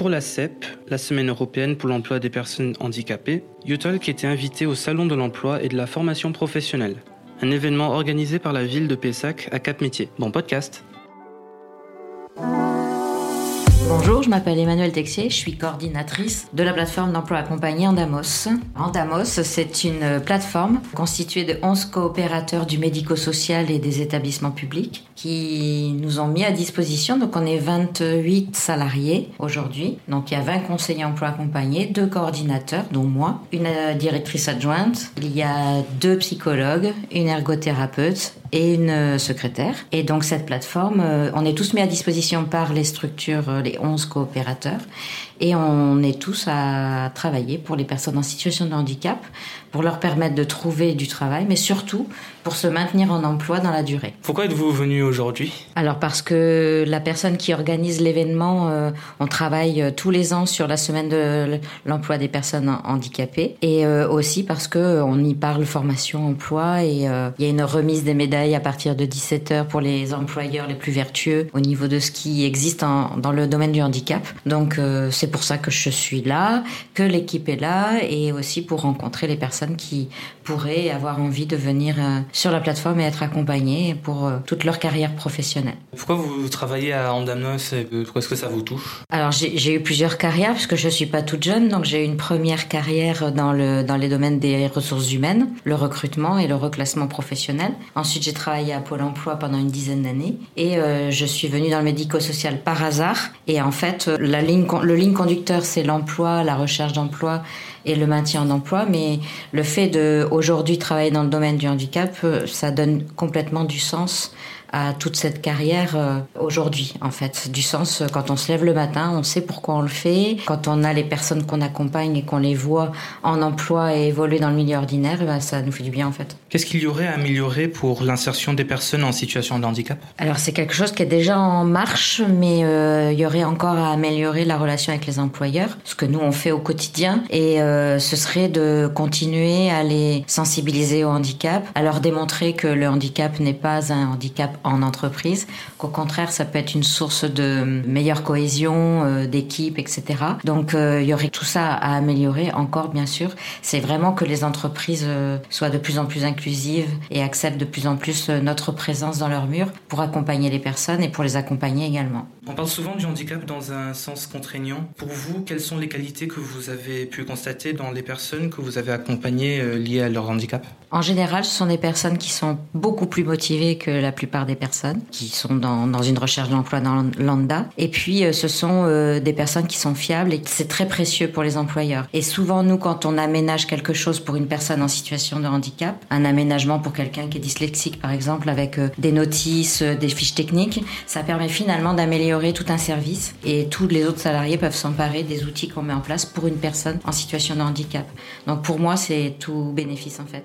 pour la CEP, la Semaine européenne pour l'emploi des personnes handicapées, Utalk était invité au Salon de l'emploi et de la formation professionnelle, un événement organisé par la ville de Pessac à Cap-Métier. Bon podcast Bonjour, je m'appelle Emmanuel Texier, je suis coordinatrice de la plateforme d'emploi accompagné Andamos. Andamos, c'est une plateforme constituée de 11 coopérateurs du médico-social et des établissements publics qui nous ont mis à disposition. Donc on est 28 salariés aujourd'hui. Donc il y a 20 conseillers emploi accompagnés, deux coordinateurs, dont moi, une directrice adjointe, il y a deux psychologues, une ergothérapeute et une secrétaire. Et donc cette plateforme, euh, on est tous mis à disposition par les structures, euh, les 11 coopérateurs, et on est tous à travailler pour les personnes en situation de handicap, pour leur permettre de trouver du travail, mais surtout pour se maintenir en emploi dans la durée. Pourquoi êtes-vous venu aujourd'hui? Alors parce que la personne qui organise l'événement, euh, on travaille euh, tous les ans sur la semaine de l'emploi des personnes handicapées, et euh, aussi parce que on y parle formation, emploi, et il y a une remise des médailles à partir de 17 h pour les employeurs les plus vertueux au niveau de ce qui existe dans le domaine du handicap. Donc c'est c'est pour ça que je suis là, que l'équipe est là et aussi pour rencontrer les personnes qui pourraient avoir envie de venir euh, sur la plateforme et être accompagnées pour euh, toute leur carrière professionnelle. Pourquoi vous travaillez à Andamos et pourquoi est-ce que ça vous touche? Alors j'ai eu plusieurs carrières puisque je suis pas toute jeune, donc j'ai eu une première carrière dans, le, dans les domaines des ressources humaines, le recrutement et le reclassement professionnel. Ensuite j'ai travaillé à Pôle Emploi pendant une dizaine d'années et euh, je suis venue dans le médico-social par hasard et en fait ligne, le ligne conducteur, c'est l'emploi, la recherche d'emploi et le maintien en emploi. Mais le fait de aujourd'hui travailler dans le domaine du handicap, euh, ça donne complètement du sens à toute cette carrière euh, aujourd'hui, en fait. Du sens, euh, quand on se lève le matin, on sait pourquoi on le fait. Quand on a les personnes qu'on accompagne et qu'on les voit en emploi et évoluer dans le milieu ordinaire, eh ben, ça nous fait du bien, en fait. Qu'est-ce qu'il y aurait à améliorer pour l'insertion des personnes en situation de handicap? Alors, c'est quelque chose qui est déjà en marche, mais euh, il y aurait encore à améliorer la relation avec les employeurs, ce que nous, on fait au quotidien. Et ce serait de continuer à les sensibiliser au handicap, à leur démontrer que le handicap n'est pas un handicap en entreprise, qu'au contraire, ça peut être une source de meilleure cohésion euh, d'équipe, etc. Donc, euh, il y aurait tout ça à améliorer encore, bien sûr. C'est vraiment que les entreprises euh, soient de plus en plus inclusives et acceptent de plus en plus notre présence dans leurs murs pour accompagner les personnes et pour les accompagner également. On parle souvent du handicap dans un sens contraignant. Pour vous, quelles sont les qualités que vous avez pu constater dans les personnes que vous avez accompagnées liées à leur handicap? En général, ce sont des personnes qui sont beaucoup plus motivées que la plupart des des personnes qui sont dans, dans une recherche d'emploi dans lambda. Et puis, euh, ce sont euh, des personnes qui sont fiables et c'est très précieux pour les employeurs. Et souvent, nous, quand on aménage quelque chose pour une personne en situation de handicap, un aménagement pour quelqu'un qui est dyslexique, par exemple, avec euh, des notices, des fiches techniques, ça permet finalement d'améliorer tout un service et tous les autres salariés peuvent s'emparer des outils qu'on met en place pour une personne en situation de handicap. Donc pour moi, c'est tout bénéfice en fait.